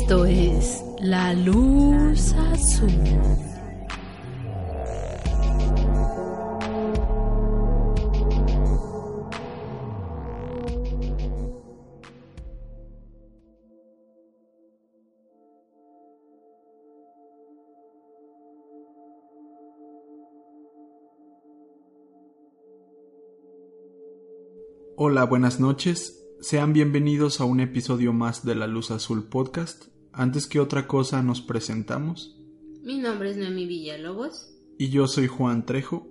Esto es La Luz Azul. Hola, buenas noches. Sean bienvenidos a un episodio más de La Luz Azul Podcast. Antes que otra cosa nos presentamos. Mi nombre es Noemi Villalobos. Y yo soy Juan Trejo.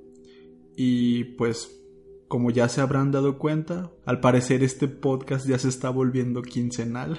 Y pues, como ya se habrán dado cuenta, al parecer este podcast ya se está volviendo quincenal.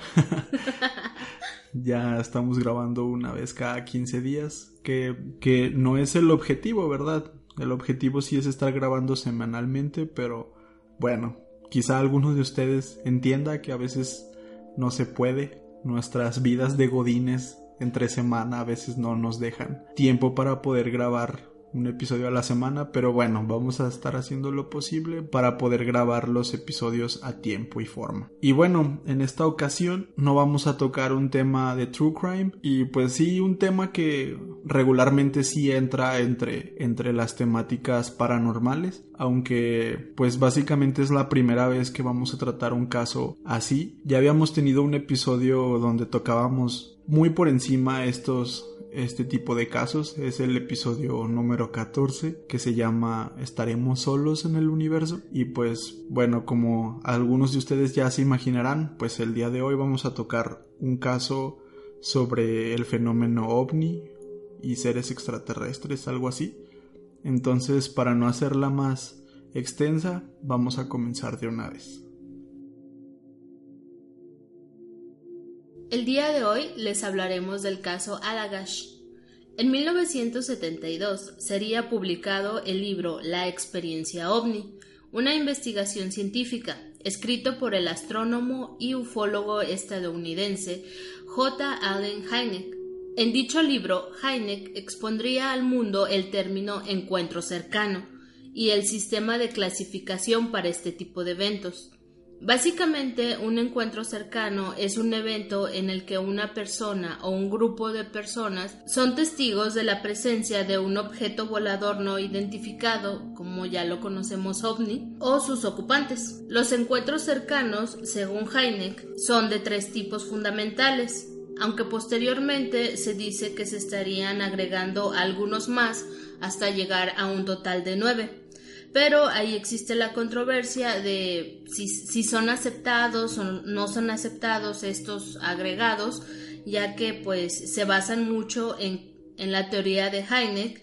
ya estamos grabando una vez cada 15 días, que, que no es el objetivo, ¿verdad? El objetivo sí es estar grabando semanalmente, pero bueno, quizá alguno de ustedes entienda que a veces no se puede. Nuestras vidas de godines entre semana a veces no nos dejan tiempo para poder grabar un episodio a la semana, pero bueno, vamos a estar haciendo lo posible para poder grabar los episodios a tiempo y forma. Y bueno, en esta ocasión no vamos a tocar un tema de true crime y pues sí un tema que regularmente sí entra entre entre las temáticas paranormales, aunque pues básicamente es la primera vez que vamos a tratar un caso así. Ya habíamos tenido un episodio donde tocábamos muy por encima estos este tipo de casos. Es el episodio número 14 que se llama ¿Estaremos solos en el universo? Y pues bueno, como algunos de ustedes ya se imaginarán, pues el día de hoy vamos a tocar un caso sobre el fenómeno ovni y seres extraterrestres, algo así. Entonces, para no hacerla más extensa, vamos a comenzar de una vez. El día de hoy les hablaremos del caso Alagash. En 1972 sería publicado el libro La experiencia ovni, una investigación científica, escrito por el astrónomo y ufólogo estadounidense J. Allen Hynek. En dicho libro, Hynek expondría al mundo el término encuentro cercano y el sistema de clasificación para este tipo de eventos. Básicamente, un encuentro cercano es un evento en el que una persona o un grupo de personas son testigos de la presencia de un objeto volador no identificado, como ya lo conocemos ovni, o sus ocupantes. Los encuentros cercanos, según Heineck, son de tres tipos fundamentales, aunque posteriormente se dice que se estarían agregando algunos más hasta llegar a un total de nueve pero ahí existe la controversia de si, son aceptados o no son aceptados estos agregados, ya que pues se basan mucho en, en la teoría de Heineck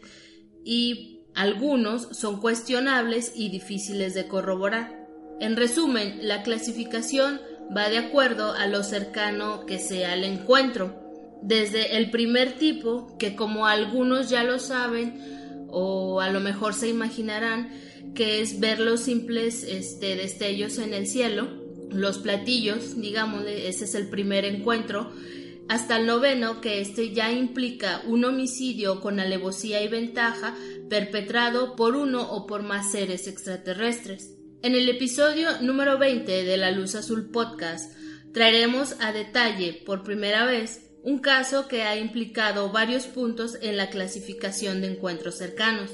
y algunos son cuestionables y difíciles de corroborar. En resumen, la clasificación va de acuerdo a lo cercano que sea el encuentro. Desde el primer tipo, que como algunos ya lo saben o a lo mejor se imaginarán, que es ver los simples este, destellos en el cielo, los platillos, digamos, ese es el primer encuentro, hasta el noveno, que este ya implica un homicidio con alevosía y ventaja perpetrado por uno o por más seres extraterrestres. En el episodio número 20 de La Luz Azul Podcast traeremos a detalle por primera vez un caso que ha implicado varios puntos en la clasificación de encuentros cercanos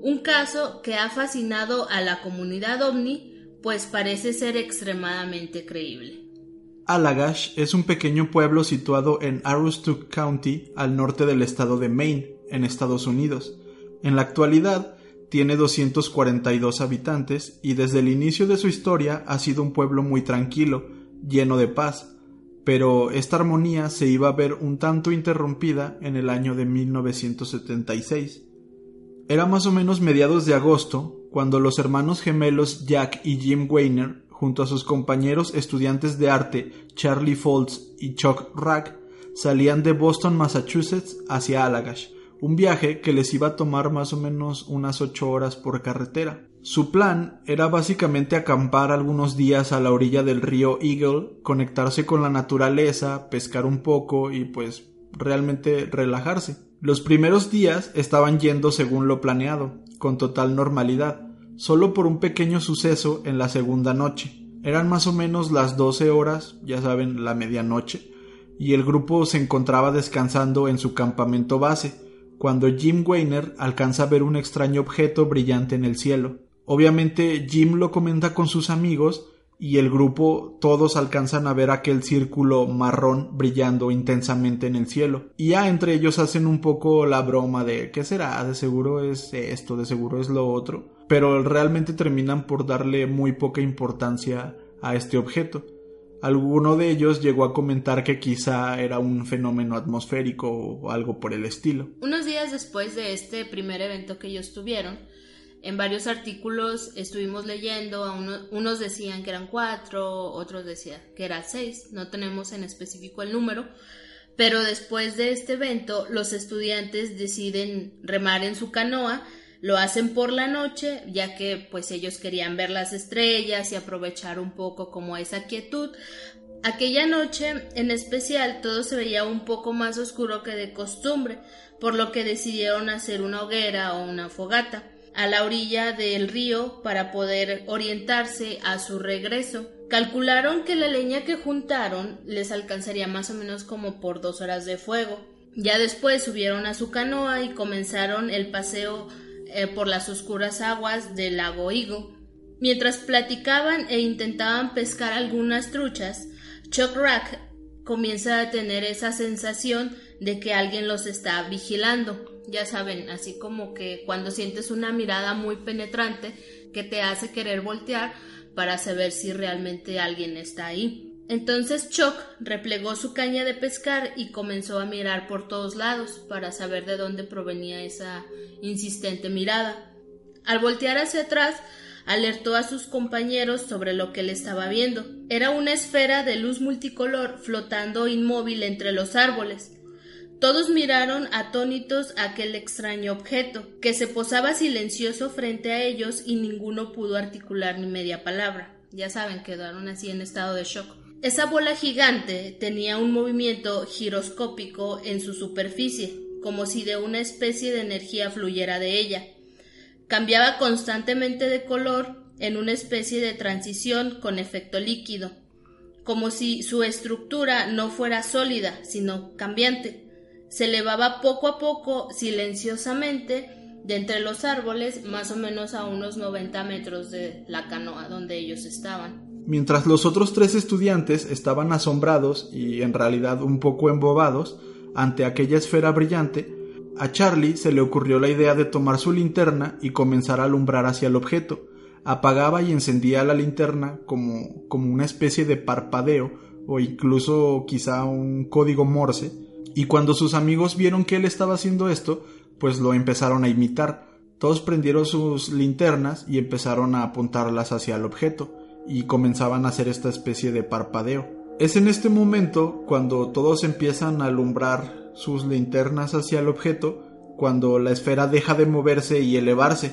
un caso que ha fascinado a la comunidad ovni, pues parece ser extremadamente creíble. Allagash es un pequeño pueblo situado en Aroostook County, al norte del estado de Maine, en Estados Unidos. En la actualidad, tiene 242 habitantes y desde el inicio de su historia ha sido un pueblo muy tranquilo, lleno de paz, pero esta armonía se iba a ver un tanto interrumpida en el año de 1976. Era más o menos mediados de agosto cuando los hermanos gemelos Jack y Jim Weiner, junto a sus compañeros estudiantes de arte Charlie Foltz y Chuck Rack, salían de Boston, Massachusetts hacia Allagash, un viaje que les iba a tomar más o menos unas ocho horas por carretera. Su plan era básicamente acampar algunos días a la orilla del río Eagle, conectarse con la naturaleza, pescar un poco y pues realmente relajarse. Los primeros días estaban yendo según lo planeado, con total normalidad, solo por un pequeño suceso en la segunda noche. Eran más o menos las doce horas, ya saben, la medianoche, y el grupo se encontraba descansando en su campamento base, cuando Jim Weiner alcanza a ver un extraño objeto brillante en el cielo. Obviamente Jim lo comenta con sus amigos y el grupo todos alcanzan a ver aquel círculo marrón brillando intensamente en el cielo. Y ya entre ellos hacen un poco la broma de ¿qué será? De seguro es esto, de seguro es lo otro. Pero realmente terminan por darle muy poca importancia a este objeto. Alguno de ellos llegó a comentar que quizá era un fenómeno atmosférico o algo por el estilo. Unos días después de este primer evento que ellos tuvieron, en varios artículos estuvimos leyendo, unos decían que eran cuatro, otros decían que eran seis, no tenemos en específico el número, pero después de este evento los estudiantes deciden remar en su canoa, lo hacen por la noche, ya que pues ellos querían ver las estrellas y aprovechar un poco como esa quietud. Aquella noche en especial todo se veía un poco más oscuro que de costumbre, por lo que decidieron hacer una hoguera o una fogata a la orilla del río para poder orientarse a su regreso. Calcularon que la leña que juntaron les alcanzaría más o menos como por dos horas de fuego. Ya después subieron a su canoa y comenzaron el paseo eh, por las oscuras aguas del lago Higo. Mientras platicaban e intentaban pescar algunas truchas, Chuck Rack comienza a tener esa sensación de que alguien los está vigilando ya saben, así como que cuando sientes una mirada muy penetrante que te hace querer voltear para saber si realmente alguien está ahí. Entonces Chuck replegó su caña de pescar y comenzó a mirar por todos lados para saber de dónde provenía esa insistente mirada. Al voltear hacia atrás, alertó a sus compañeros sobre lo que le estaba viendo. Era una esfera de luz multicolor flotando inmóvil entre los árboles. Todos miraron atónitos aquel extraño objeto, que se posaba silencioso frente a ellos y ninguno pudo articular ni media palabra. Ya saben, quedaron así en estado de shock. Esa bola gigante tenía un movimiento giroscópico en su superficie, como si de una especie de energía fluyera de ella. Cambiaba constantemente de color en una especie de transición con efecto líquido, como si su estructura no fuera sólida, sino cambiante se elevaba poco a poco, silenciosamente, de entre los árboles, más o menos a unos 90 metros de la canoa donde ellos estaban. Mientras los otros tres estudiantes estaban asombrados y en realidad un poco embobados ante aquella esfera brillante, a Charlie se le ocurrió la idea de tomar su linterna y comenzar a alumbrar hacia el objeto. Apagaba y encendía la linterna como, como una especie de parpadeo o incluso quizá un código morse y cuando sus amigos vieron que él estaba haciendo esto, pues lo empezaron a imitar. Todos prendieron sus linternas y empezaron a apuntarlas hacia el objeto, y comenzaban a hacer esta especie de parpadeo. Es en este momento cuando todos empiezan a alumbrar sus linternas hacia el objeto, cuando la esfera deja de moverse y elevarse.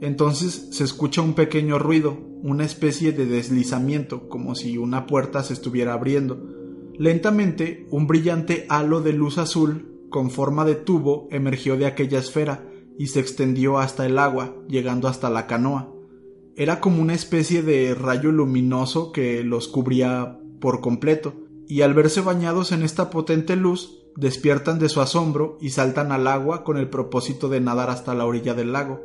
Entonces se escucha un pequeño ruido, una especie de deslizamiento, como si una puerta se estuviera abriendo. Lentamente, un brillante halo de luz azul con forma de tubo emergió de aquella esfera y se extendió hasta el agua, llegando hasta la canoa. Era como una especie de rayo luminoso que los cubría por completo, y al verse bañados en esta potente luz, despiertan de su asombro y saltan al agua con el propósito de nadar hasta la orilla del lago.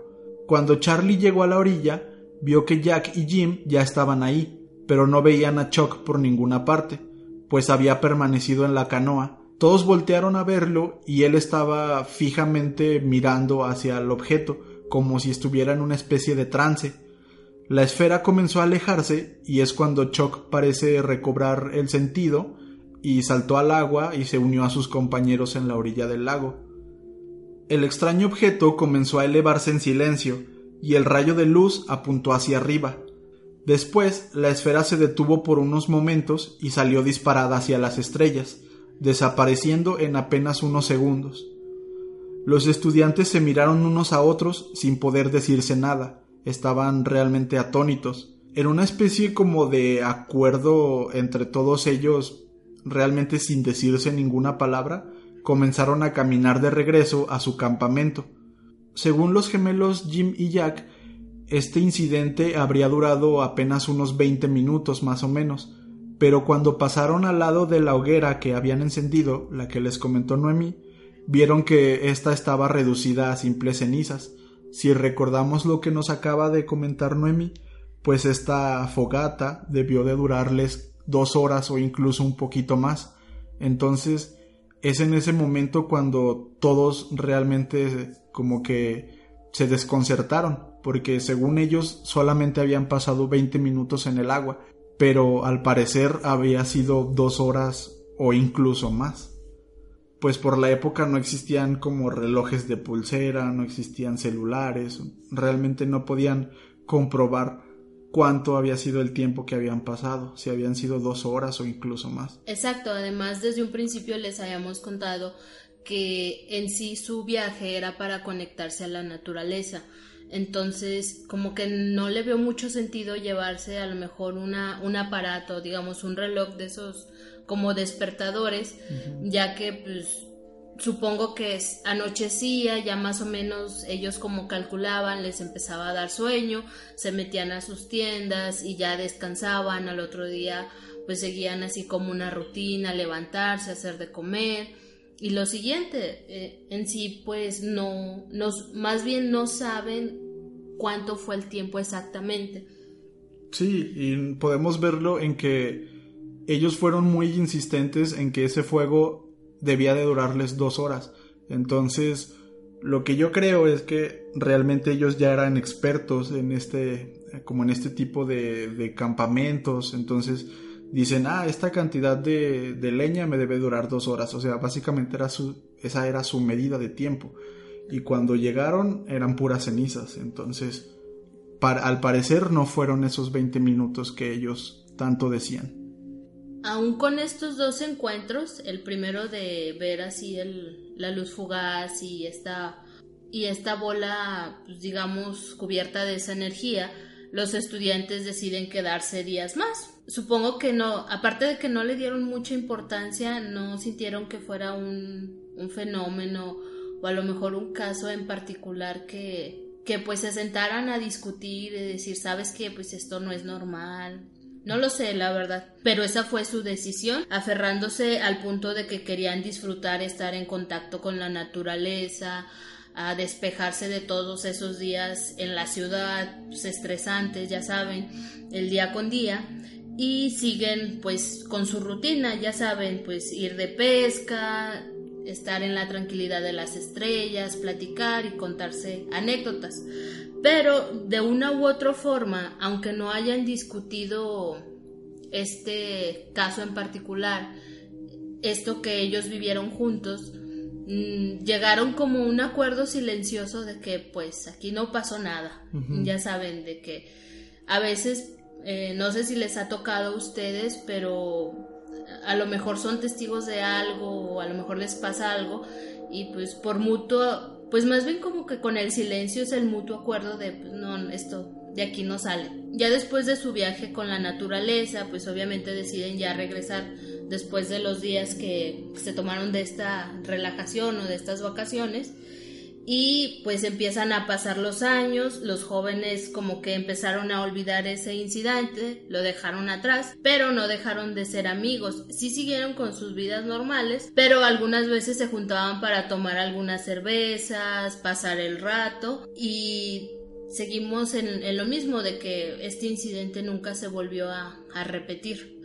Cuando Charlie llegó a la orilla, vio que Jack y Jim ya estaban ahí, pero no veían a Chuck por ninguna parte pues había permanecido en la canoa. Todos voltearon a verlo y él estaba fijamente mirando hacia el objeto, como si estuviera en una especie de trance. La esfera comenzó a alejarse y es cuando Chuck parece recobrar el sentido y saltó al agua y se unió a sus compañeros en la orilla del lago. El extraño objeto comenzó a elevarse en silencio y el rayo de luz apuntó hacia arriba. Después, la esfera se detuvo por unos momentos y salió disparada hacia las estrellas, desapareciendo en apenas unos segundos. Los estudiantes se miraron unos a otros sin poder decirse nada, estaban realmente atónitos. En una especie como de acuerdo entre todos ellos, realmente sin decirse ninguna palabra, comenzaron a caminar de regreso a su campamento. Según los gemelos Jim y Jack, este incidente habría durado apenas unos 20 minutos más o menos, pero cuando pasaron al lado de la hoguera que habían encendido, la que les comentó Noemí, vieron que ésta estaba reducida a simples cenizas. Si recordamos lo que nos acaba de comentar Noemí, pues esta fogata debió de durarles dos horas o incluso un poquito más. Entonces es en ese momento cuando todos realmente como que se desconcertaron, porque según ellos solamente habían pasado 20 minutos en el agua, pero al parecer había sido dos horas o incluso más. Pues por la época no existían como relojes de pulsera, no existían celulares, realmente no podían comprobar cuánto había sido el tiempo que habían pasado, si habían sido dos horas o incluso más. Exacto, además desde un principio les habíamos contado que en sí su viaje era para conectarse a la naturaleza. Entonces, como que no le veo mucho sentido llevarse a lo mejor una, un aparato, digamos, un reloj de esos como despertadores, ya que pues supongo que anochecía, ya más o menos ellos como calculaban, les empezaba a dar sueño, se metían a sus tiendas y ya descansaban, al otro día pues seguían así como una rutina, levantarse, hacer de comer. Y lo siguiente, eh, en sí pues no, nos, más bien no saben cuánto fue el tiempo exactamente. Sí, y podemos verlo en que ellos fueron muy insistentes en que ese fuego debía de durarles dos horas. Entonces, lo que yo creo es que realmente ellos ya eran expertos en este, como en este tipo de, de campamentos. Entonces, dicen, ah, esta cantidad de, de, leña me debe durar dos horas. O sea, básicamente era su, esa era su medida de tiempo. Y cuando llegaron eran puras cenizas. Entonces, al parecer no fueron esos 20 minutos que ellos tanto decían. Aún con estos dos encuentros, el primero de ver así el, la luz fugaz y esta, y esta bola, pues, digamos, cubierta de esa energía, los estudiantes deciden quedarse días más. Supongo que no, aparte de que no le dieron mucha importancia, no sintieron que fuera un, un fenómeno o a lo mejor un caso en particular que, que pues se sentaran a discutir y decir, sabes que pues esto no es normal, no lo sé, la verdad, pero esa fue su decisión, aferrándose al punto de que querían disfrutar estar en contacto con la naturaleza, a despejarse de todos esos días en la ciudad, pues, estresantes, ya saben, el día con día, y siguen pues con su rutina, ya saben, pues ir de pesca, estar en la tranquilidad de las estrellas, platicar y contarse anécdotas. Pero de una u otra forma, aunque no hayan discutido este caso en particular, esto que ellos vivieron juntos, mm, llegaron como un acuerdo silencioso de que pues aquí no pasó nada. Ya saben de que a veces, eh, no sé si les ha tocado a ustedes, pero a lo mejor son testigos de algo o a lo mejor les pasa algo y pues por mutuo pues más bien como que con el silencio es el mutuo acuerdo de, pues no, esto de aquí no sale. Ya después de su viaje con la naturaleza, pues obviamente deciden ya regresar después de los días que se tomaron de esta relajación o de estas vacaciones y pues empiezan a pasar los años, los jóvenes como que empezaron a olvidar ese incidente, lo dejaron atrás, pero no dejaron de ser amigos, sí siguieron con sus vidas normales, pero algunas veces se juntaban para tomar algunas cervezas, pasar el rato y seguimos en, lo mismo de que este incidente nunca se volvió a repetir.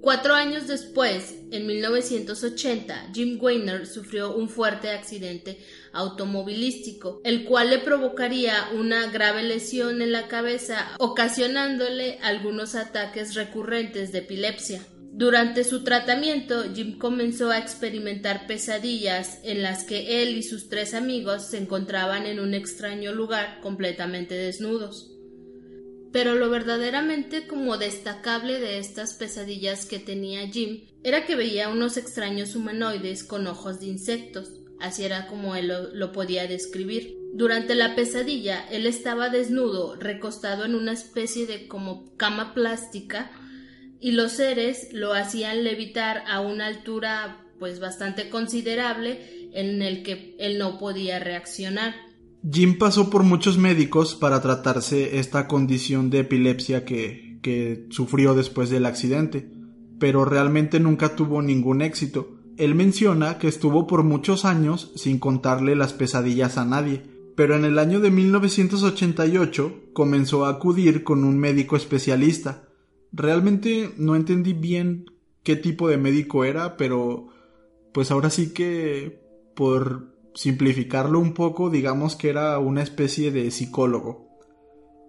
Cuatro años después, en 1980, Jim Weiner sufrió un fuerte accidente automovilístico, el cual le provocaría una grave lesión en la cabeza, ocasionándole algunos ataques recurrentes de epilepsia. Durante su tratamiento, Jim comenzó a experimentar pesadillas en las que él y sus tres amigos se encontraban en un extraño lugar completamente desnudos. Pero lo verdaderamente como destacable de estas pesadillas que tenía Jim era que veía unos extraños humanoides con ojos de insectos, así era como él lo, podía describir. Durante la pesadilla él estaba desnudo, recostado en una especie de como cama plástica, y los seres lo hacían levitar a una altura pues bastante considerable en el que él no podía reaccionar. Jim pasó por muchos médicos para tratarse esta condición de epilepsia que, que sufrió después del accidente, pero realmente nunca tuvo ningún éxito. Él menciona que estuvo por muchos años sin contarle las pesadillas a nadie, pero en el año de 1988 comenzó a acudir con un médico especialista. Realmente no entendí bien qué tipo de médico era, pero pues ahora sí que por simplificarlo un poco, digamos que era una especie de psicólogo.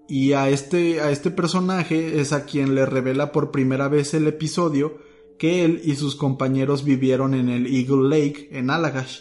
Y a este, a este personaje es a quien le revela por primera vez el episodio que él y sus compañeros vivieron en el Eagle Lake en Allagash.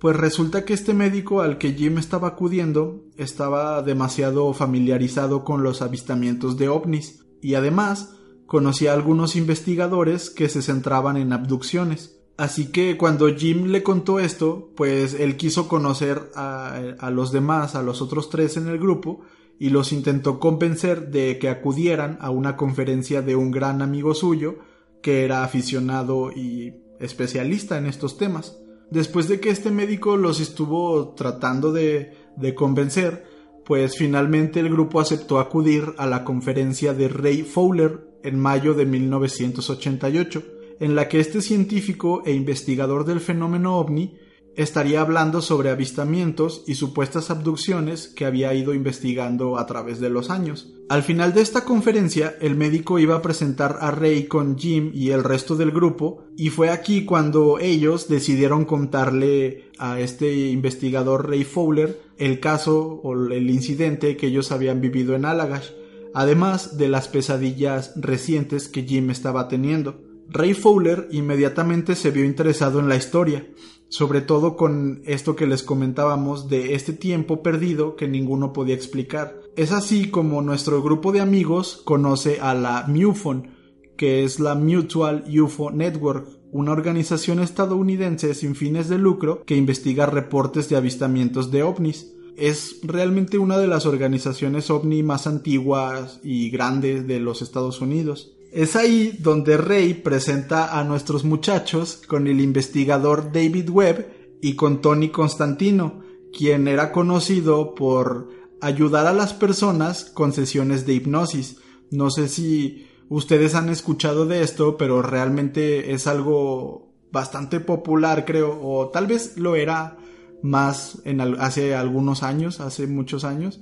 Pues resulta que este médico al que Jim estaba acudiendo estaba demasiado familiarizado con los avistamientos de ovnis y además conocía a algunos investigadores que se centraban en abducciones. Así que cuando Jim le contó esto, pues él quiso conocer a, los demás, a los otros tres en el grupo, y los intentó convencer de que acudieran a una conferencia de un gran amigo suyo, que era aficionado y especialista en estos temas. Después de que este médico los estuvo tratando de, de convencer, pues finalmente el grupo aceptó acudir a la conferencia de Ray Fowler en mayo de 1988 en la que este científico e investigador del fenómeno ovni estaría hablando sobre avistamientos y supuestas abducciones que había ido investigando a través de los años. Al final de esta conferencia, el médico iba a presentar a Ray con Jim y el resto del grupo, y fue aquí cuando ellos decidieron contarle a este investigador Ray Fowler el caso o el incidente que ellos habían vivido en Allagash, además de las pesadillas recientes que Jim estaba teniendo. Ray Fowler inmediatamente se vio interesado en la historia, sobre todo con esto que les comentábamos de este tiempo perdido que ninguno podía explicar. Es así como nuestro grupo de amigos conoce a la MUFON, que es la Mutual UFO Network, una organización estadounidense sin fines de lucro que investiga reportes de avistamientos de ovnis. Es realmente una de las organizaciones ovni más antiguas y grandes de los Estados Unidos. Es ahí donde Rey presenta a nuestros muchachos con el investigador David Webb y con Tony Constantino, quien era conocido por ayudar a las personas con sesiones de hipnosis. No sé si ustedes han escuchado de esto, pero realmente es algo bastante popular, creo, o tal vez lo era más en hace algunos años, hace muchos años,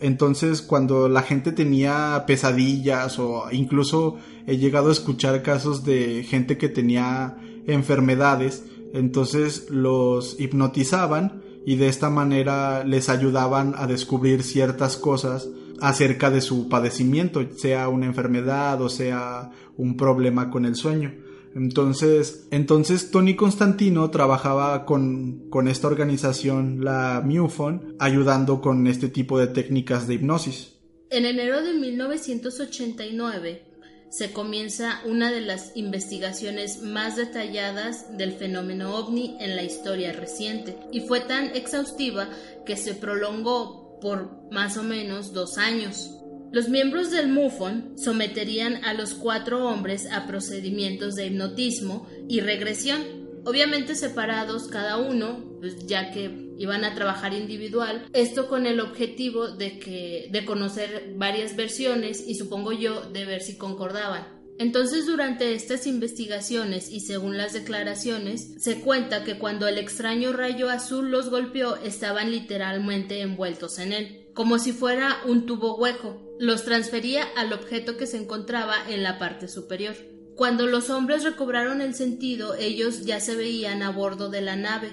entonces, cuando la gente tenía pesadillas o incluso he llegado a escuchar casos de gente que tenía enfermedades, entonces los hipnotizaban y de esta manera les ayudaban a descubrir ciertas cosas acerca de su padecimiento, sea una enfermedad o sea un problema con el sueño. Entonces, entonces Tony Constantino trabajaba con, con esta organización, la MUFON, ayudando con este tipo de técnicas de hipnosis. En enero de 1989 se comienza una de las investigaciones más detalladas del fenómeno ovni en la historia reciente y fue tan exhaustiva que se prolongó por más o menos dos años. Los miembros del MUFON someterían a los cuatro hombres a procedimientos de hipnotismo y regresión, obviamente separados cada uno, pues ya que iban a trabajar individual, esto con el objetivo de que de conocer varias versiones y supongo yo de ver si concordaban. Entonces durante estas investigaciones y según las declaraciones, se cuenta que cuando el extraño rayo azul los golpeó estaban literalmente envueltos en él como si fuera un tubo hueco. Los transfería al objeto que se encontraba en la parte superior. Cuando los hombres recobraron el sentido, ellos ya se veían a bordo de la nave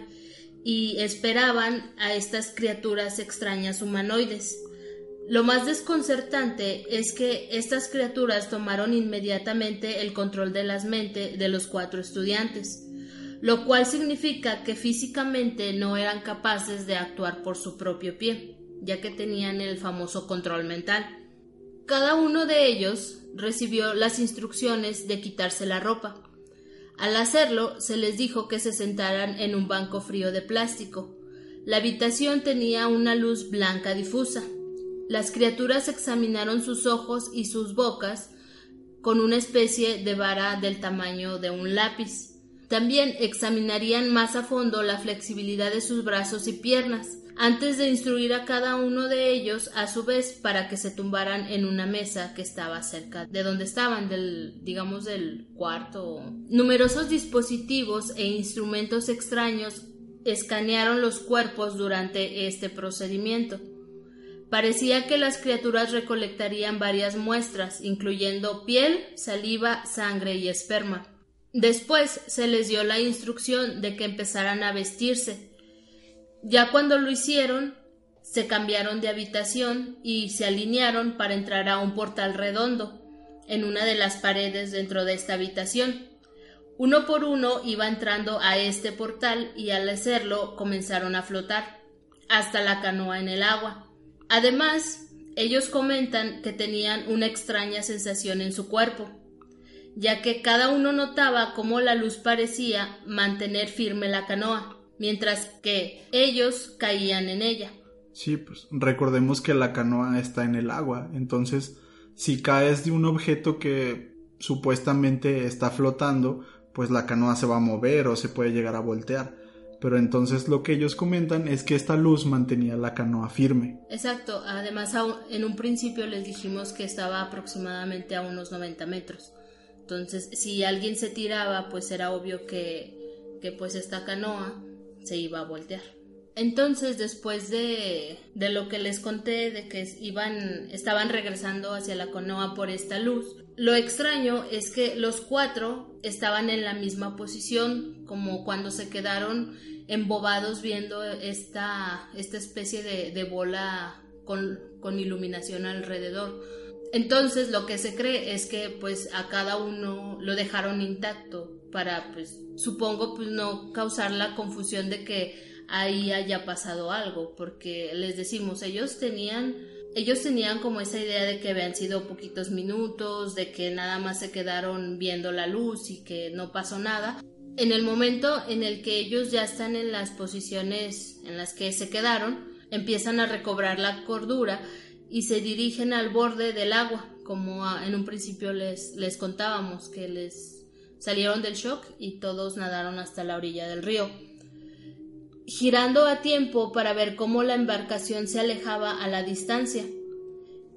y esperaban a estas criaturas extrañas humanoides. Lo más desconcertante es que estas criaturas tomaron inmediatamente el control de las mentes de los cuatro estudiantes, lo cual significa que físicamente no eran capaces de actuar por su propio pie ya que tenían el famoso control mental. Cada uno de ellos recibió las instrucciones de quitarse la ropa. Al hacerlo, se les dijo que se sentaran en un banco frío de plástico. La habitación tenía una luz blanca difusa. Las criaturas examinaron sus ojos y sus bocas con una especie de vara del tamaño de un lápiz. También examinarían más a fondo la flexibilidad de sus brazos y piernas, antes de instruir a cada uno de ellos a su vez para que se tumbaran en una mesa que estaba cerca de donde estaban, del, digamos, del cuarto. Numerosos dispositivos e instrumentos extraños escanearon los cuerpos durante este procedimiento. Parecía que las criaturas recolectarían varias muestras, incluyendo piel, saliva, sangre y esperma. Después se les dio la instrucción de que empezaran a vestirse, ya cuando lo hicieron, se cambiaron de habitación y se alinearon para entrar a un portal redondo en una de las paredes dentro de esta habitación. Uno por uno iba entrando a este portal y al hacerlo comenzaron a flotar hasta la canoa en el agua. Además, ellos comentan que tenían una extraña sensación en su cuerpo, ya que cada uno notaba cómo la luz parecía mantener firme la canoa mientras que ellos caían en ella. Sí, pues recordemos que la canoa está en el agua, entonces si caes de un objeto que supuestamente está flotando, pues la canoa se va a mover o se puede llegar a voltear. Pero entonces lo que ellos comentan es que esta luz mantenía la canoa firme. Exacto, además en un principio les dijimos que estaba aproximadamente a unos 90 metros. Entonces si alguien se tiraba, pues era obvio que, que pues esta canoa se iba a voltear. Entonces, después de, de, lo que les conté, de que iban, estaban regresando hacia la canoa por esta luz, lo extraño es que los cuatro estaban en la misma posición, como cuando se quedaron embobados viendo esta, esta especie de, de bola con, con iluminación alrededor. Entonces, lo que se cree es que pues a cada uno lo dejaron intacto para pues supongo pues no causar la confusión de que ahí haya pasado algo, porque les decimos, ellos tenían ellos tenían como esa idea de que habían sido poquitos minutos, de que nada más se quedaron viendo la luz y que no pasó nada. En el momento en el que ellos ya están en las posiciones en las que se quedaron, empiezan a recobrar la cordura y se dirigen al borde del agua, como en un principio les, les contábamos que les Salieron del shock y todos nadaron hasta la orilla del río, girando a tiempo para ver cómo la embarcación se alejaba a la distancia.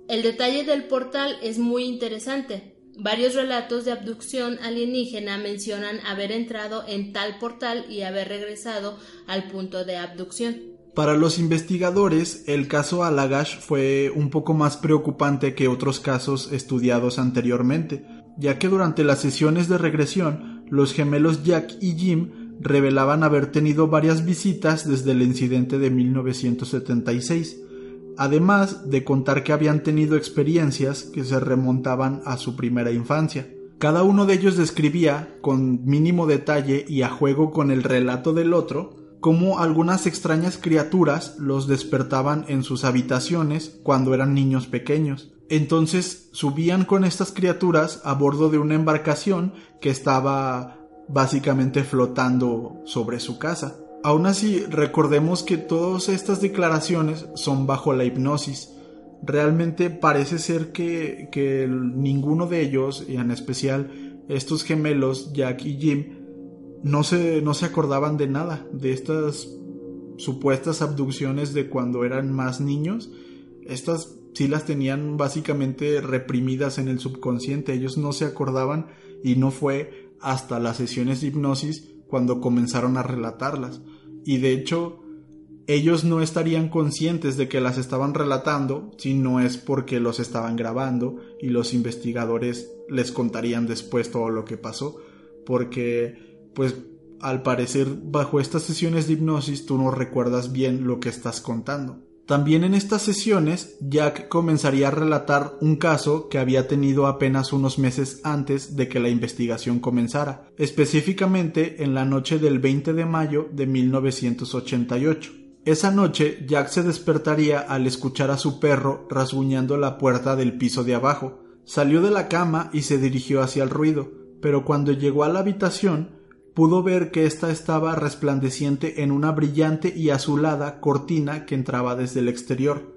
El detalle del portal es muy interesante. Varios relatos de abducción alienígena mencionan haber entrado en tal portal y haber regresado al punto de abducción. Para los investigadores, el caso Alagash fue un poco más preocupante que otros casos estudiados anteriormente, ya que durante las sesiones de regresión los gemelos Jack y Jim revelaban haber tenido varias visitas desde el incidente de 1976, además de contar que habían tenido experiencias que se remontaban a su primera infancia. Cada uno de ellos describía, con mínimo detalle y a juego con el relato del otro, cómo algunas extrañas criaturas los despertaban en sus habitaciones cuando eran niños pequeños, entonces subían con estas criaturas a bordo de una embarcación que estaba básicamente flotando sobre su casa. Aún así, recordemos que todas estas declaraciones son bajo la hipnosis. Realmente parece ser que, que ninguno de ellos, y en especial estos gemelos, Jack y Jim, no se, no se acordaban de nada, de estas supuestas abducciones de cuando eran más niños. Estas sí las tenían básicamente reprimidas en el subconsciente, ellos no se acordaban y no fue hasta las sesiones de hipnosis cuando comenzaron a relatarlas. Y de hecho, ellos no estarían conscientes de que las estaban relatando si no es porque los estaban grabando y los investigadores les contarían después todo lo que pasó, porque pues al parecer bajo estas sesiones de hipnosis tú no recuerdas bien lo que estás contando. También en estas sesiones, Jack comenzaría a relatar un caso que había tenido apenas unos meses antes de que la investigación comenzara, específicamente en la noche del 20 de mayo de 1988. Esa noche, Jack se despertaría al escuchar a su perro rasguñando la puerta del piso de abajo. Salió de la cama y se dirigió hacia el ruido, pero cuando llegó a la habitación, pudo ver que ésta estaba resplandeciente en una brillante y azulada cortina que entraba desde el exterior,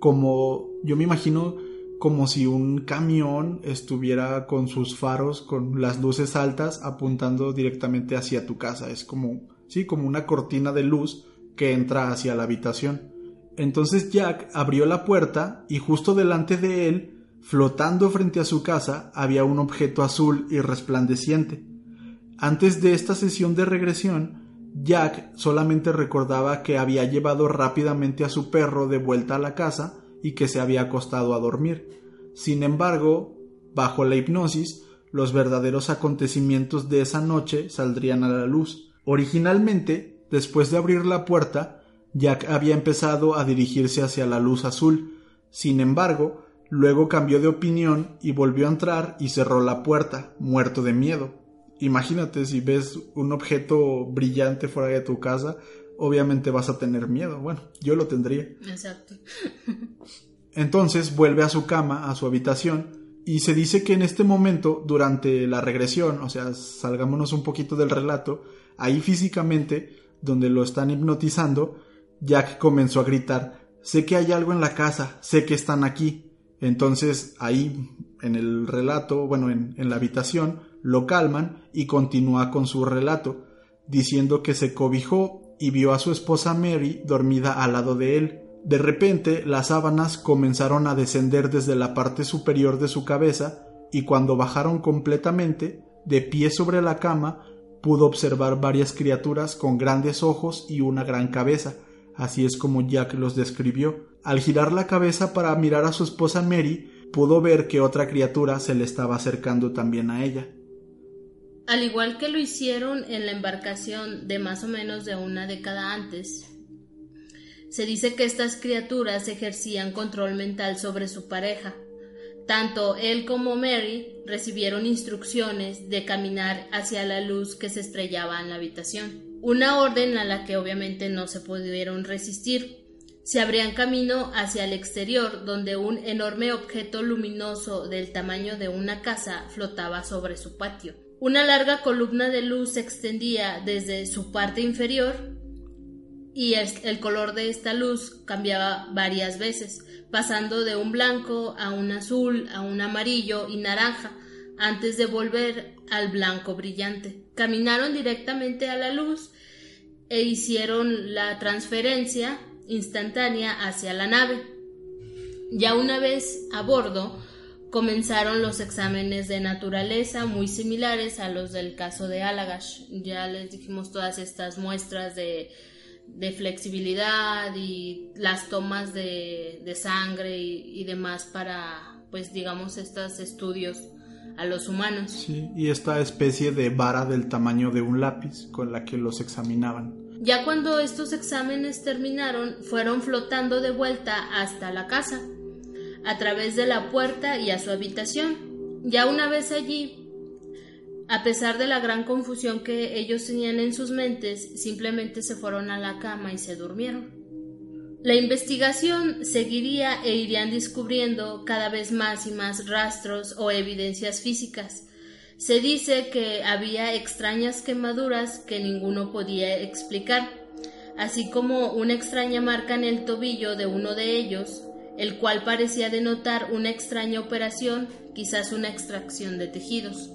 como yo me imagino como si un camión estuviera con sus faros, con las luces altas, apuntando directamente hacia tu casa. Es como, sí, como una cortina de luz que entra hacia la habitación. Entonces Jack abrió la puerta y justo delante de él, flotando frente a su casa, había un objeto azul y resplandeciente. Antes de esta sesión de regresión, Jack solamente recordaba que había llevado rápidamente a su perro de vuelta a la casa y que se había acostado a dormir. Sin embargo, bajo la hipnosis, los verdaderos acontecimientos de esa noche saldrían a la luz. Originalmente, después de abrir la puerta, Jack había empezado a dirigirse hacia la luz azul. Sin embargo, luego cambió de opinión y volvió a entrar y cerró la puerta, muerto de miedo. Imagínate si ves un objeto brillante fuera de tu casa, obviamente vas a tener miedo. Bueno, yo lo tendría. Exacto. Entonces vuelve a su cama, a su habitación, y se dice que en este momento, durante la regresión, o sea, salgámonos un poquito del relato, ahí físicamente, donde lo están hipnotizando, Jack comenzó a gritar, sé que hay algo en la casa, sé que están aquí. Entonces ahí, en el relato, bueno, en, en la habitación, lo calman y continúa con su relato, diciendo que se cobijó y vio a su esposa Mary dormida al lado de él. De repente las sábanas comenzaron a descender desde la parte superior de su cabeza y cuando bajaron completamente, de pie sobre la cama, pudo observar varias criaturas con grandes ojos y una gran cabeza, así es como Jack los describió. Al girar la cabeza para mirar a su esposa Mary, pudo ver que otra criatura se le estaba acercando también a ella. Al igual que lo hicieron en la embarcación de más o menos de una década antes, se dice que estas criaturas ejercían control mental sobre su pareja. Tanto él como Mary recibieron instrucciones de caminar hacia la luz que se estrellaba en la habitación, una orden a la que obviamente no se pudieron resistir. Se abrían camino hacia el exterior, donde un enorme objeto luminoso del tamaño de una casa flotaba sobre su patio. Una larga columna de luz se extendía desde su parte inferior y el color de esta luz cambiaba varias veces, pasando de un blanco a un azul, a un amarillo y naranja, antes de volver al blanco brillante. Caminaron directamente a la luz e hicieron la transferencia instantánea hacia la nave. Ya una vez a bordo, comenzaron los exámenes de naturaleza muy similares a los del caso de Alagash. Ya les dijimos todas estas muestras de, flexibilidad y las tomas de, sangre y, demás para, pues digamos, estos estudios a los humanos. Sí, y esta especie de vara del tamaño de un lápiz con la que los examinaban. Ya cuando estos exámenes terminaron, fueron flotando de vuelta hasta la casa a través de la puerta y a su habitación. Ya una vez allí, a pesar de la gran confusión que ellos tenían en sus mentes, simplemente se fueron a la cama y se durmieron. La investigación seguiría e irían descubriendo cada vez más y más rastros o evidencias físicas. Se dice que había extrañas quemaduras que ninguno podía explicar, así como una extraña marca en el tobillo de uno de ellos, el cual parecía denotar una extraña operación, quizás una extracción de tejidos.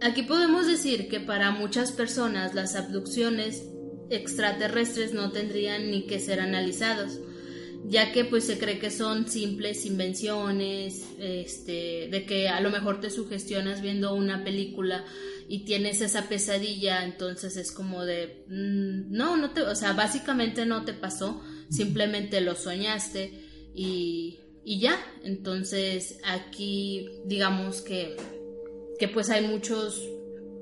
Aquí podemos decir que para muchas personas las abducciones extraterrestres no tendrían ni que ser analizados, ya que pues se cree que son simples invenciones, este, de que a lo mejor te sugestionas viendo una película y tienes esa pesadilla, entonces es como de mm, no, no te, o sea, básicamente no te pasó, simplemente lo soñaste y, ya. Entonces aquí digamos que, que pues hay muchas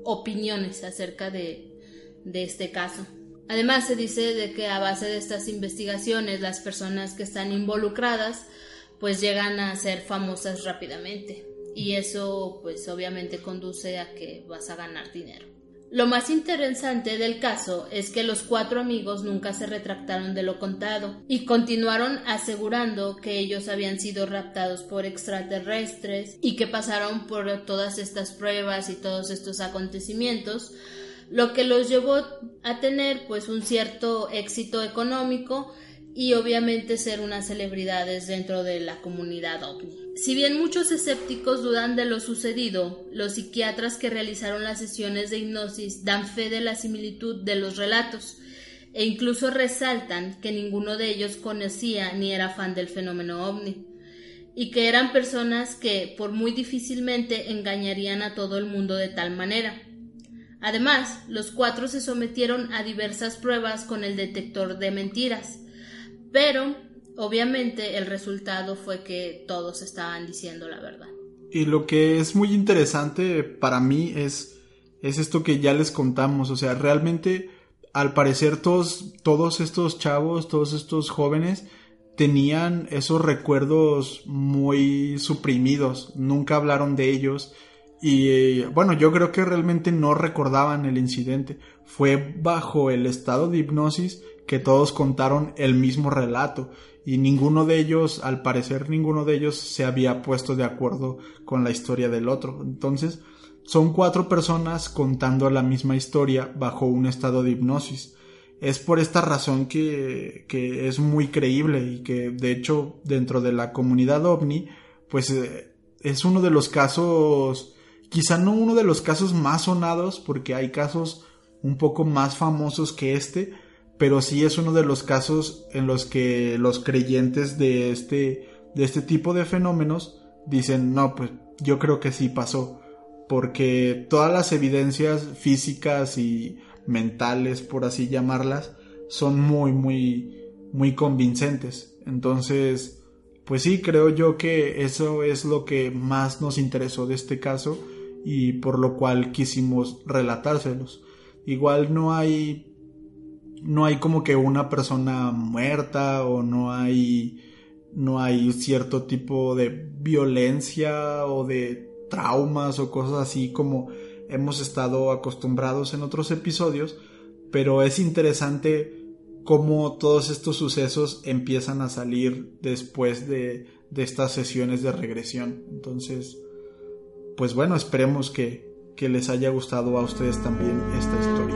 opiniones acerca de, de este caso. Además se dice de que a base de estas investigaciones las personas que están involucradas pues llegan a ser famosas rápidamente y eso pues obviamente conduce a que vas a ganar dinero. Lo más interesante del caso es que los cuatro amigos nunca se retractaron de lo contado y continuaron asegurando que ellos habían sido raptados por extraterrestres y que pasaron por todas estas pruebas y todos estos acontecimientos, lo que los llevó a tener pues un cierto éxito económico y obviamente ser unas celebridades dentro de la comunidad ovni. Si bien muchos escépticos dudan de lo sucedido, los psiquiatras que realizaron las sesiones de hipnosis dan fe de la similitud de los relatos. e incluso resaltan que ninguno de ellos conocía ni era fan del fenómeno ovni y que eran personas que por muy difícilmente engañarían a todo el mundo de tal manera. Además, los cuatro se sometieron a diversas pruebas con el detector de mentiras, pero obviamente el resultado fue que todos estaban diciendo la verdad. Y lo que es muy interesante para mí es, es esto que ya les contamos, o sea, realmente al parecer todos, todos estos chavos, todos estos jóvenes tenían esos recuerdos muy suprimidos, nunca hablaron de ellos y bueno, yo creo que realmente no recordaban el incidente. Fue bajo el estado de hipnosis que todos contaron el mismo relato y ninguno de ellos, al parecer ninguno de ellos se había puesto de acuerdo con la historia del otro. Entonces, son cuatro personas contando la misma historia bajo un estado de hipnosis. Es por esta razón que, que es muy creíble y que de hecho dentro de la comunidad ovni pues eh, es uno de los casos quizá no uno de los casos más sonados, porque hay casos un poco más famosos que este, pero sí es uno de los casos en los que los creyentes de este, de este tipo de fenómenos dicen, no, pues yo creo que sí pasó, porque todas las evidencias físicas y mentales, por así llamarlas, son muy, muy, muy convincentes. Entonces, pues sí, creo yo que eso es lo que más nos interesó de este caso y por lo cual quisimos relatárselos. Igual no hay no hay como que una persona muerta o no hay no hay cierto tipo de violencia o de traumas o cosas así como hemos estado acostumbrados en otros episodios, pero es interesante cómo todos estos sucesos empiezan a salir después de, de estas sesiones de regresión. Entonces, pues bueno, esperemos que, les haya gustado a ustedes también esta historia.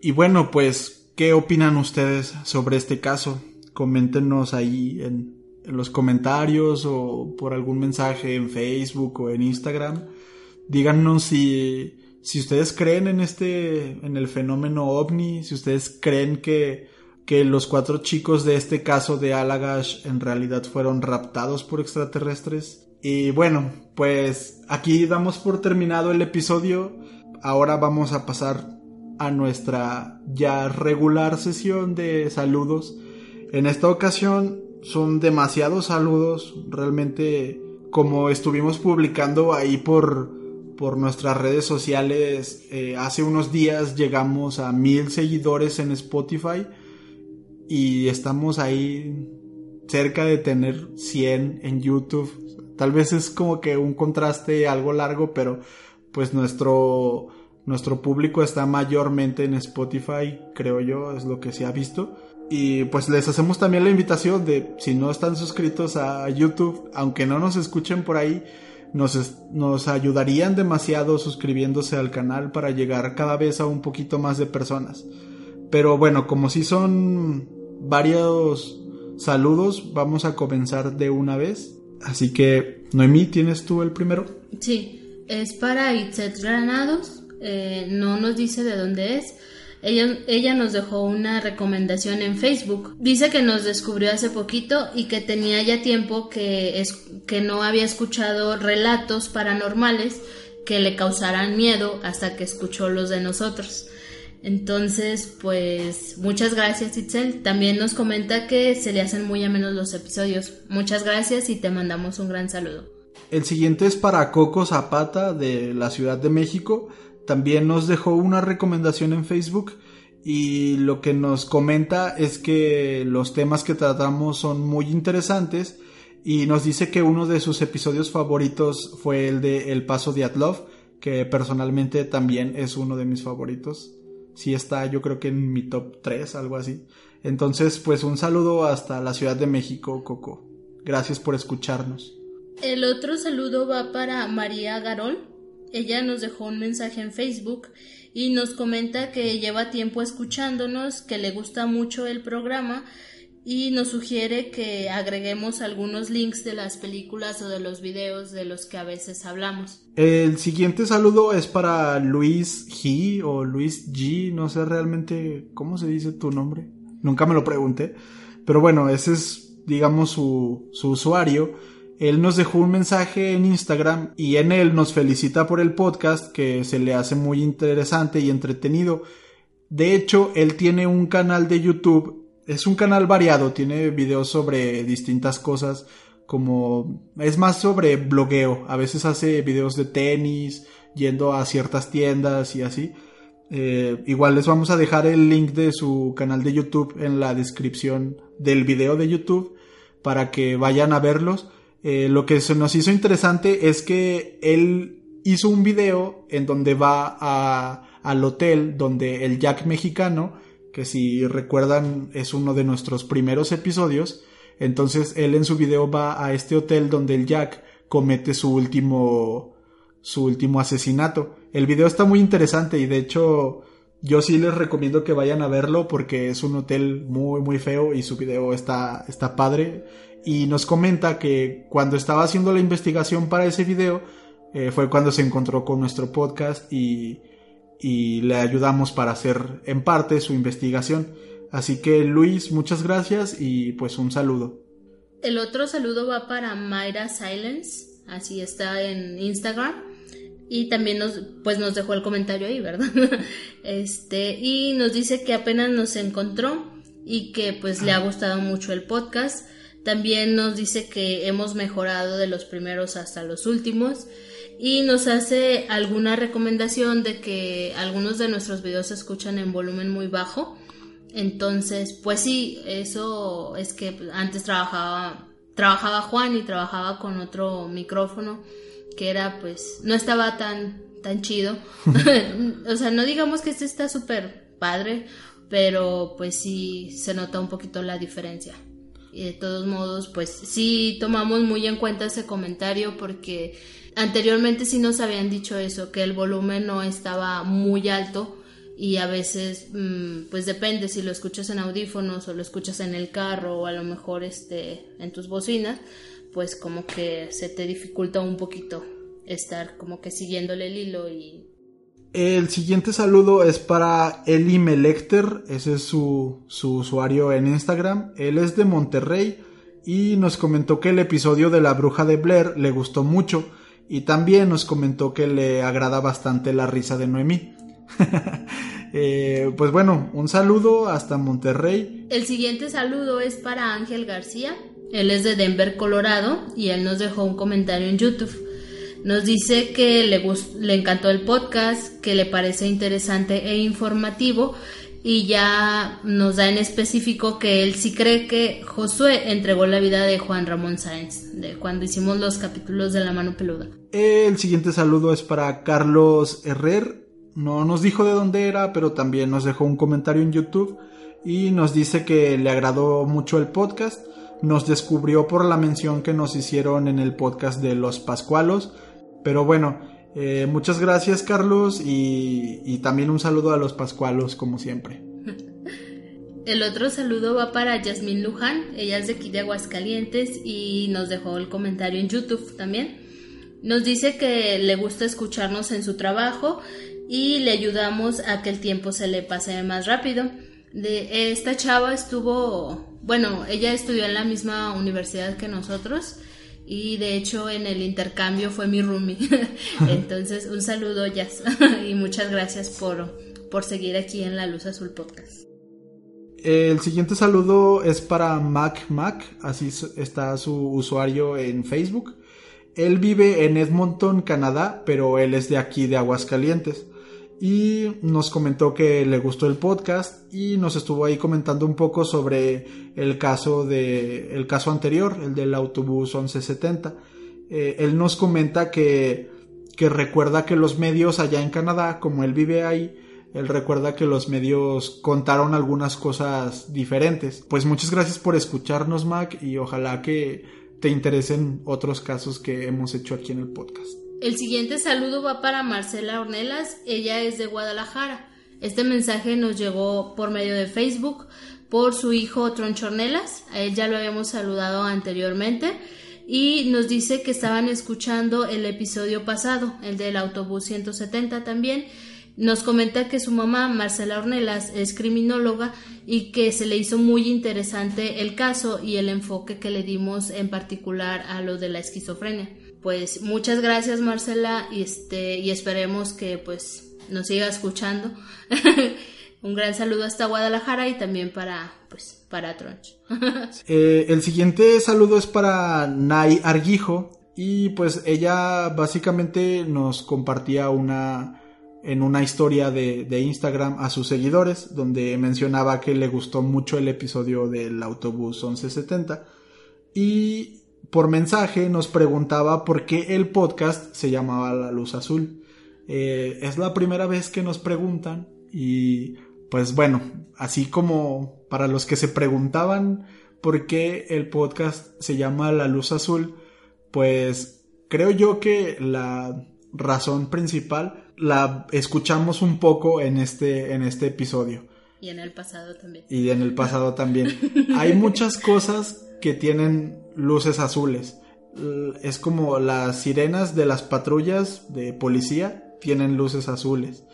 Y bueno, pues, ¿qué opinan ustedes sobre este caso? Coméntenos ahí en, en los comentarios o por algún mensaje en Facebook o en Instagram. Díganos si, si ustedes creen en este, en el fenómeno ovni, si ustedes creen que, que los cuatro chicos de este caso de Alagash en realidad fueron raptados por extraterrestres. Y bueno, pues aquí damos por terminado el episodio. Ahora vamos a pasar a nuestra ya regular sesión de saludos. En esta ocasión son demasiados saludos, realmente como estuvimos publicando ahí por, por nuestras redes sociales, eh, hace unos días llegamos a mil seguidores en Spotify y estamos ahí cerca de tener 100 en YouTube. Tal vez es como que un contraste algo largo, pero pues nuestro, nuestro público está mayormente en Spotify, creo yo, es lo que se ha visto. Y pues les hacemos también la invitación de, si no están suscritos a YouTube, aunque no nos escuchen por ahí, nos, nos ayudarían demasiado suscribiéndose al canal para llegar cada vez a un poquito más de personas. Pero bueno, como si son varios saludos, vamos a comenzar de una vez. Así que, Noemí, ¿tienes tú el primero? Sí, es para Itzet Granados. Eh, no nos dice de dónde es ella, nos dejó una recomendación en Facebook. Dice que nos descubrió hace poquito y que tenía ya tiempo que, es, que no había escuchado relatos paranormales que le causaran miedo hasta que escuchó los de nosotros. Entonces, pues muchas gracias Itzel. También nos comenta que se le hacen muy amenos los episodios. Muchas gracias y te mandamos un gran saludo. El siguiente es para Coco Zapata de la Ciudad de México. También nos dejó una recomendación en Facebook y lo que nos comenta es que los temas que tratamos son muy interesantes y nos dice que uno de sus episodios favoritos fue el de El Paso de Atlov, que personalmente también es uno de mis favoritos. Sí está yo creo que en mi top 3, algo así. Entonces, pues un saludo hasta la Ciudad de México, Coco. Gracias por escucharnos. El otro saludo va para María Garol ella nos dejó un mensaje en Facebook y nos comenta que lleva tiempo escuchándonos, que le gusta mucho el programa y nos sugiere que agreguemos algunos links de las películas o de los videos de los que a veces hablamos. El siguiente saludo es para Luis G o Luis G, no sé realmente cómo se dice tu nombre, nunca me lo pregunté, pero bueno, ese es digamos su, su usuario él nos dejó un mensaje en Instagram y en él nos felicita por el podcast que se le hace muy interesante y entretenido. De hecho, él tiene un canal de YouTube, es un canal variado, tiene videos sobre distintas cosas como es más sobre blogueo, a veces hace videos de tenis, yendo a ciertas tiendas y así. Eh, igual les vamos a dejar el link de su canal de YouTube en la descripción del video de YouTube para que vayan a verlos. Eh, lo que se nos hizo interesante es que él hizo un video en donde va al hotel donde el Jack mexicano, que si recuerdan es uno de nuestros primeros episodios, entonces él en su video va a este hotel donde el Jack comete su último su último asesinato. El video está muy interesante y de hecho yo sí les recomiendo que vayan a verlo porque es un hotel muy muy feo y su video está está padre y nos comenta que cuando estaba haciendo la investigación para ese video eh, fue cuando se encontró con nuestro podcast y, y le ayudamos para hacer en parte su investigación. Así que Luis, muchas gracias y pues un saludo. El otro saludo va para Mayra Silence, así está en Instagram. Y también nos, pues nos dejó el comentario ahí, ¿verdad? este, y nos dice que apenas nos encontró y que pues le ha gustado mucho el podcast también nos dice que hemos mejorado de los primeros hasta los últimos y nos hace alguna recomendación de que algunos de nuestros videos se escuchan en volumen muy bajo. Entonces, pues sí, eso es que antes trabajaba trabajaba Juan y trabajaba con otro micrófono que era pues no estaba tan tan chido. o sea, no digamos que este está súper padre, pero pues sí se nota un poquito la diferencia. Y de todos modos, pues sí tomamos muy en cuenta ese comentario porque anteriormente sí nos habían dicho eso, que el volumen no estaba muy alto y a veces mm, pues depende si lo escuchas en audífonos o lo escuchas en el carro o a lo mejor este en tus bocinas pues como que se te dificulta un poquito estar como que siguiéndole el hilo y el siguiente saludo es para Eli Melecter, ese es su, su, usuario en Instagram. Él es de Monterrey y nos comentó que el episodio de la bruja de Blair le gustó mucho y también nos comentó que le agrada bastante la risa de Noemí. Eh, pues bueno, un saludo hasta Monterrey. El siguiente saludo es para Ángel García. Él es de Denver, Colorado y él nos dejó un comentario en YouTube. Nos dice que le, le encantó el podcast, que le parece interesante e informativo y ya nos da en específico que él sí cree que Josué entregó la vida de Juan Ramón Sáenz, de cuando hicimos los capítulos de La Mano Peluda. El siguiente saludo es para Carlos Herrer. No nos dijo de dónde era, pero también nos dejó un comentario en YouTube y nos dice que le agradó mucho el podcast. Nos descubrió por la mención que nos hicieron en el podcast de Los Pascualos pero bueno, eh, muchas gracias Carlos y, también un saludo a los Pascualos como siempre. El otro saludo va para Yasmín Luján, ella es de aquí de Aguascalientes y nos dejó el comentario en YouTube también. Nos dice que le gusta escucharnos en su trabajo y le ayudamos a que el tiempo se le pase más rápido. De, esta chava estuvo, bueno, ella estudió en la misma universidad que nosotros y de hecho en el intercambio fue mi roomie. Entonces, un saludo, Jazz, y muchas gracias por, por seguir aquí en La Luz Azul Podcast. El siguiente saludo es para Mac Mac, así está su usuario en Facebook. Él vive en Edmonton, Canadá, pero él es de aquí, de Aguascalientes y nos comentó que le gustó el podcast y nos estuvo ahí comentando un poco sobre el caso de el caso anterior, el del autobús 1170. Eh, él nos comenta que, que recuerda que los medios allá en Canadá, como él vive ahí, él recuerda que los medios contaron algunas cosas diferentes. Pues muchas gracias por escucharnos, Mac, y ojalá que te interesen otros casos que hemos hecho aquí en el podcast. El siguiente saludo va para Marcela Ornelas, ella es de Guadalajara. Este mensaje nos llegó por medio de Facebook por su hijo Troncho Ornelas, a él ya lo habíamos saludado anteriormente y nos dice que estaban escuchando el episodio pasado, el del autobús 170 también. Nos comenta que su mamá, Marcela Ornelas, es criminóloga y que se le hizo muy interesante el caso y el enfoque que le dimos en particular a lo de la esquizofrenia. Pues muchas gracias Marcela y, este, y esperemos que pues nos siga escuchando. Un gran saludo hasta Guadalajara y también para pues para Tronch. Eh, el siguiente saludo es para Nay Arguijo y pues ella básicamente nos compartía una en una historia de, de, Instagram a sus seguidores donde mencionaba que le gustó mucho el episodio del autobús 1170 y por mensaje nos preguntaba por qué el podcast se llamaba La Luz Azul. Eh, es la primera vez que nos preguntan y pues bueno, así como para los que se preguntaban por qué el podcast se llama La Luz Azul, pues creo yo que la razón principal la escuchamos un poco en este, en este episodio. Y en el pasado también. Y en el pasado también. Hay muchas cosas que tienen luces azules. Es como las sirenas de las patrullas de policía tienen luces azules.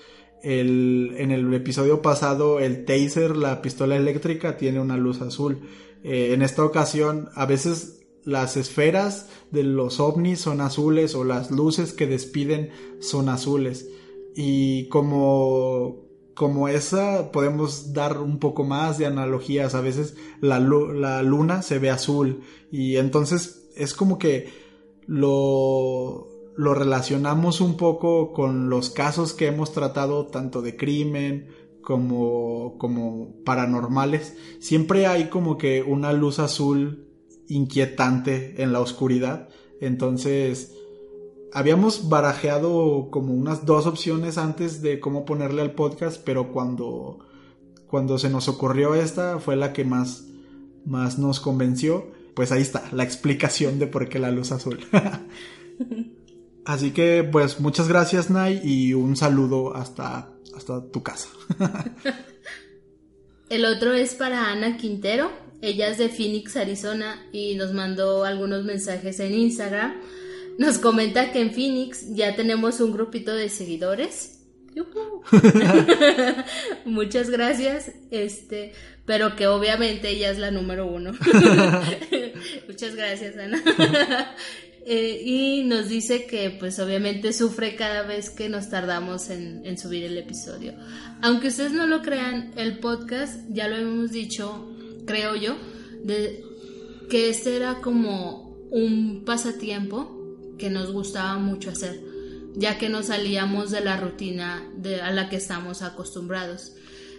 El, en el episodio pasado el taser, la pistola eléctrica, tiene una luz azul. Eh, en esta ocasión, a veces las esferas de los ovnis son azules o las luces que despiden son azules. Y como, como esa podemos dar un poco más de analogías. A veces la, luna se ve azul y entonces es como que lo, lo relacionamos un poco con los casos que hemos tratado tanto de crimen como, como paranormales. Siempre hay como que una luz azul inquietante en la oscuridad. Entonces, habíamos barajeado como unas dos opciones antes de cómo ponerle al podcast, pero cuando, cuando se nos ocurrió esta fue la que más, más nos convenció. Pues ahí está, la explicación de por qué la luz azul. Así que pues muchas gracias Nay y un saludo hasta, hasta tu casa. El otro es para Ana Quintero. Ella es de Phoenix, Arizona y nos mandó algunos mensajes en Instagram. Nos comenta que en Phoenix ya tenemos un grupito de seguidores. Muchas gracias. Este, pero que obviamente ella es la número uno. Muchas gracias, Ana. Eh, y nos dice que pues obviamente sufre cada vez que nos tardamos en, subir el episodio. Aunque ustedes no lo crean, el podcast, ya lo hemos dicho, creo yo, de, que este era como un pasatiempo que nos gustaba mucho hacer, ya que nos salíamos de la rutina a la que estamos acostumbrados.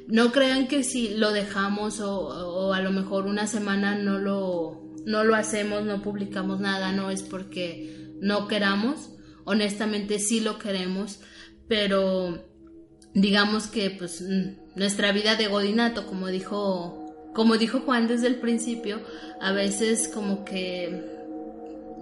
No crean que si lo dejamos o a lo mejor una semana no lo no lo hacemos, no publicamos nada, no es porque no queramos, honestamente sí lo queremos, pero digamos que pues nuestra vida de godinato, como dijo como dijo Juan desde el principio, a veces como que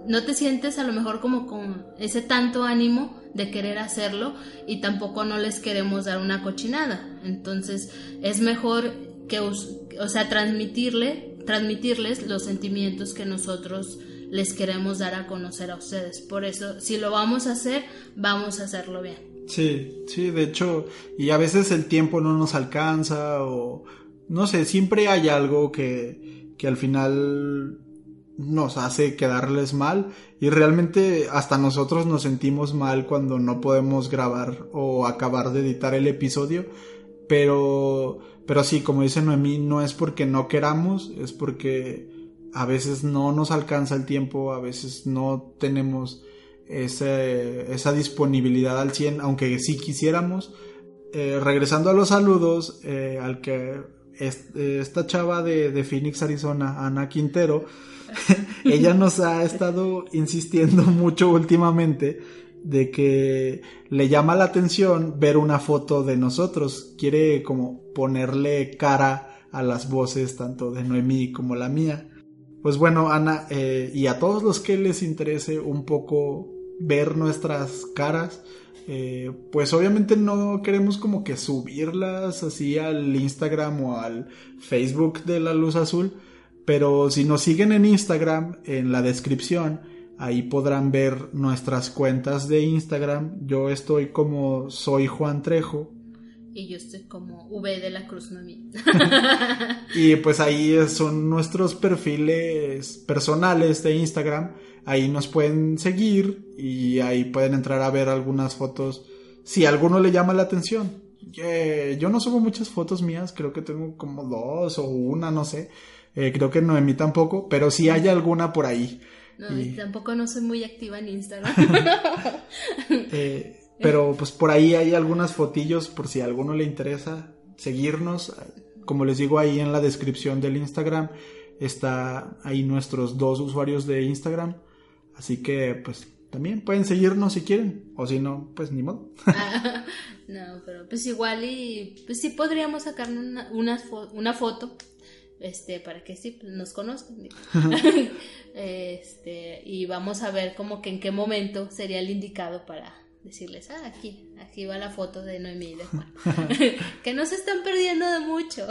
no te sientes a lo mejor como con ese tanto ánimo de querer hacerlo y tampoco no les queremos dar una cochinada. Entonces es mejor que, o sea, transmitirle transmitirles los sentimientos que nosotros les queremos dar a conocer a ustedes. Por eso, si lo vamos a hacer, vamos a hacerlo bien. Sí, sí, de hecho, y a veces el tiempo no nos alcanza o no sé, siempre hay algo que, que al final nos hace quedarles mal y realmente hasta nosotros nos sentimos mal cuando no podemos grabar o acabar de editar el episodio, pero pero sí, como dice Noemí, no es porque no queramos, es porque a veces no nos alcanza el tiempo, a veces no tenemos esa disponibilidad al 100, aunque sí quisiéramos. Eh, regresando a los saludos, eh, al que esta chava de Phoenix, Arizona, Ana Quintero, ella nos ha estado insistiendo mucho últimamente de que le llama la atención ver una foto de nosotros, quiere como ponerle cara a las voces tanto de Noemí como la mía. Pues bueno, Ana, eh, y a todos los que les interese un poco ver nuestras caras. Eh, pues obviamente no queremos como que subirlas así al Instagram o al Facebook de la luz azul, pero si nos siguen en Instagram, en la descripción, ahí podrán ver nuestras cuentas de Instagram. Yo estoy como soy Juan Trejo. Y yo estoy como V de la Cruz Nomi. y pues ahí son nuestros perfiles personales de Instagram. Ahí nos pueden seguir y ahí pueden entrar a ver algunas fotos si a alguno le llama la atención. Eh, yo no subo muchas fotos mías, creo que tengo como dos o una, no sé. Eh, creo que Noemí tampoco, pero si hay alguna por ahí. No, y... tampoco no soy muy activa en Instagram. eh, pero pues por ahí hay algunas fotillos por si a alguno le interesa seguirnos. Como les digo ahí en la descripción del Instagram está ahí nuestros dos usuarios de Instagram. Así que pues también pueden seguirnos si quieren. O si no, pues ni modo. no, pero pues igual y pues sí podríamos sacar una, una, foto este para que sí pues, nos conozcan este y vamos a ver como que en qué momento sería el indicado para decirles, ah, aquí, aquí va la foto de Noemí y de Juan. que no se están perdiendo de mucho.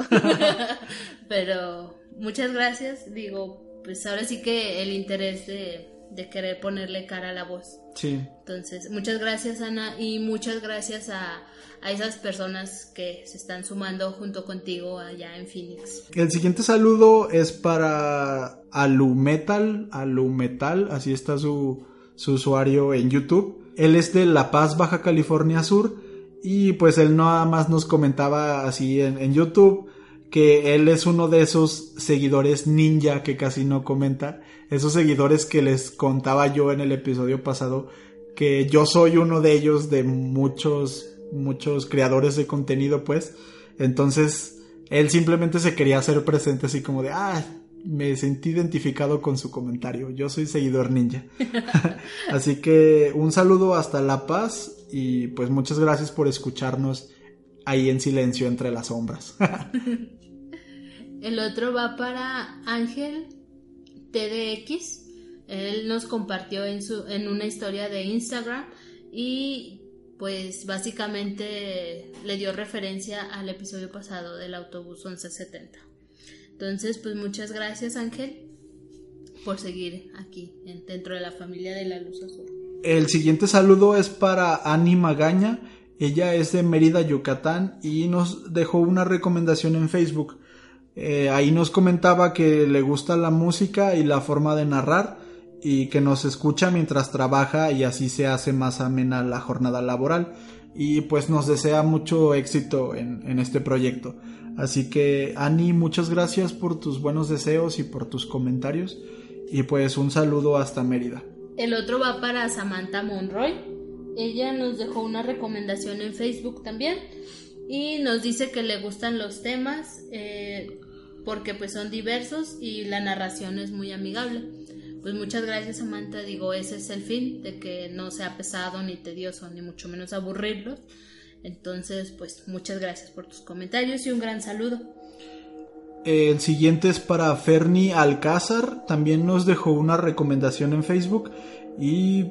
Pero muchas gracias, digo, pues ahora sí que el interés de, de, querer ponerle cara a la voz. Sí. Entonces, muchas gracias Ana y muchas gracias a, a esas personas que se están sumando junto contigo allá en Phoenix. El siguiente saludo es para Alumetal, Alumetal, así está su, su usuario en YouTube. Él es de La Paz, Baja California Sur. Y pues él nada más nos comentaba así en, YouTube que él es uno de esos seguidores ninja que casi no comenta. Esos seguidores que les contaba yo en el episodio pasado. Que yo soy uno de ellos de muchos, muchos creadores de contenido pues. Entonces él simplemente se quería hacer presente así como de, ah, me sentí identificado con su comentario. Yo soy seguidor ninja. Así que un saludo hasta La Paz y pues muchas gracias por escucharnos ahí en silencio entre las sombras. El otro va para Ángel TDX. Él nos compartió en, su, en una historia de Instagram y pues básicamente le dio referencia al episodio pasado del autobús 1170. Entonces, pues muchas gracias Ángel por seguir aquí dentro de la familia de la Luz Azul. El siguiente saludo es para Ani Magaña. Ella es de Mérida, Yucatán y nos dejó una recomendación en Facebook. Eh, ahí nos comentaba que le gusta la música y la forma de narrar y que nos escucha mientras trabaja y así se hace más amena la jornada laboral y pues nos desea mucho éxito en, en este proyecto. Así que, Ani, muchas gracias por tus buenos deseos y por tus comentarios. Y pues un saludo hasta Mérida. El otro va para Samantha Monroy. Ella nos dejó una recomendación en Facebook también. Y nos dice que le gustan los temas eh, porque pues son diversos y la narración es muy amigable. Pues muchas gracias Samantha, digo, ese es el fin, de que no sea pesado ni tedioso, ni mucho menos aburrirlos. Entonces, pues muchas gracias por tus comentarios y un gran saludo. El siguiente es para Ferni Alcázar, también nos dejó una recomendación en Facebook y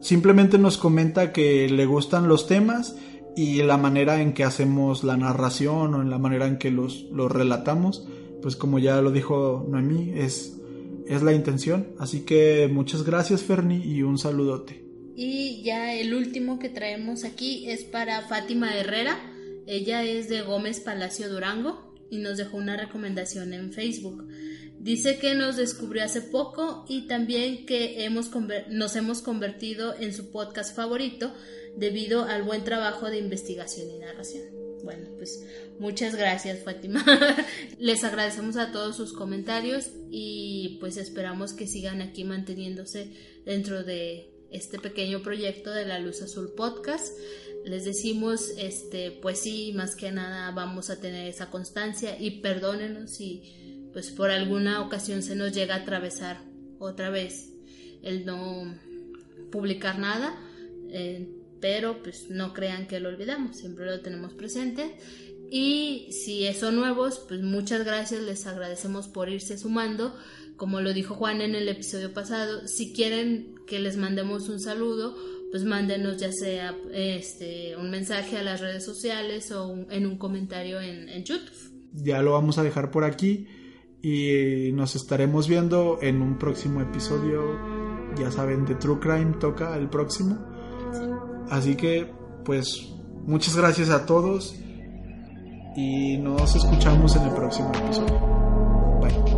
simplemente nos comenta que le gustan los temas y la manera en que hacemos la narración o en la manera en que los, los relatamos, pues como ya lo dijo Noemí, es, es la intención. Así que muchas gracias Ferni y un saludote. Y ya el último que traemos aquí es para Fátima Herrera. Ella es de Gómez Palacio Durango y nos dejó una recomendación en Facebook. Dice que nos descubrió hace poco y también que hemos nos hemos convertido en su podcast favorito debido al buen trabajo de investigación y narración. Bueno, pues muchas gracias Fátima. Les agradecemos a todos sus comentarios y pues esperamos que sigan aquí manteniéndose dentro de este pequeño proyecto de la Luz Azul Podcast. Les decimos, este, pues sí, más que nada vamos a tener esa constancia y perdónenos si pues por alguna ocasión se nos llega a atravesar otra vez el no publicar nada, eh, pero pues no crean que lo olvidamos, siempre lo tenemos presente. Y si son nuevos, pues muchas gracias, les agradecemos por irse sumando como lo dijo Juan en el episodio pasado, si quieren que les mandemos un saludo, pues mándenos ya sea este, un mensaje a las redes sociales o en un comentario en, en YouTube. Ya lo vamos a dejar por aquí y nos estaremos viendo en un próximo episodio. Ya saben, de True Crime toca el próximo. Así que, pues, muchas gracias a todos y nos escuchamos en el próximo episodio.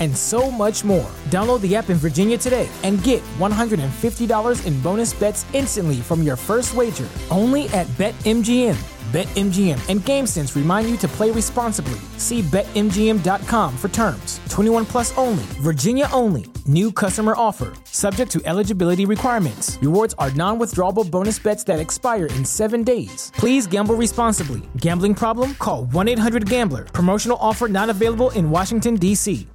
and so much more. Download the app in Virginia today and get $150 in bonus bets instantly from your first wager only at BetMGM. BetMGM and GameSense remind you to play responsibly. See BetMGM.com for terms. 21 plus only, Virginia only. New customer offer, subject to eligibility requirements. Rewards are non withdrawable bonus bets that expire in seven days. Please gamble responsibly. Gambling problem? Call 1 800 Gambler. Promotional offer not available in Washington, D.C.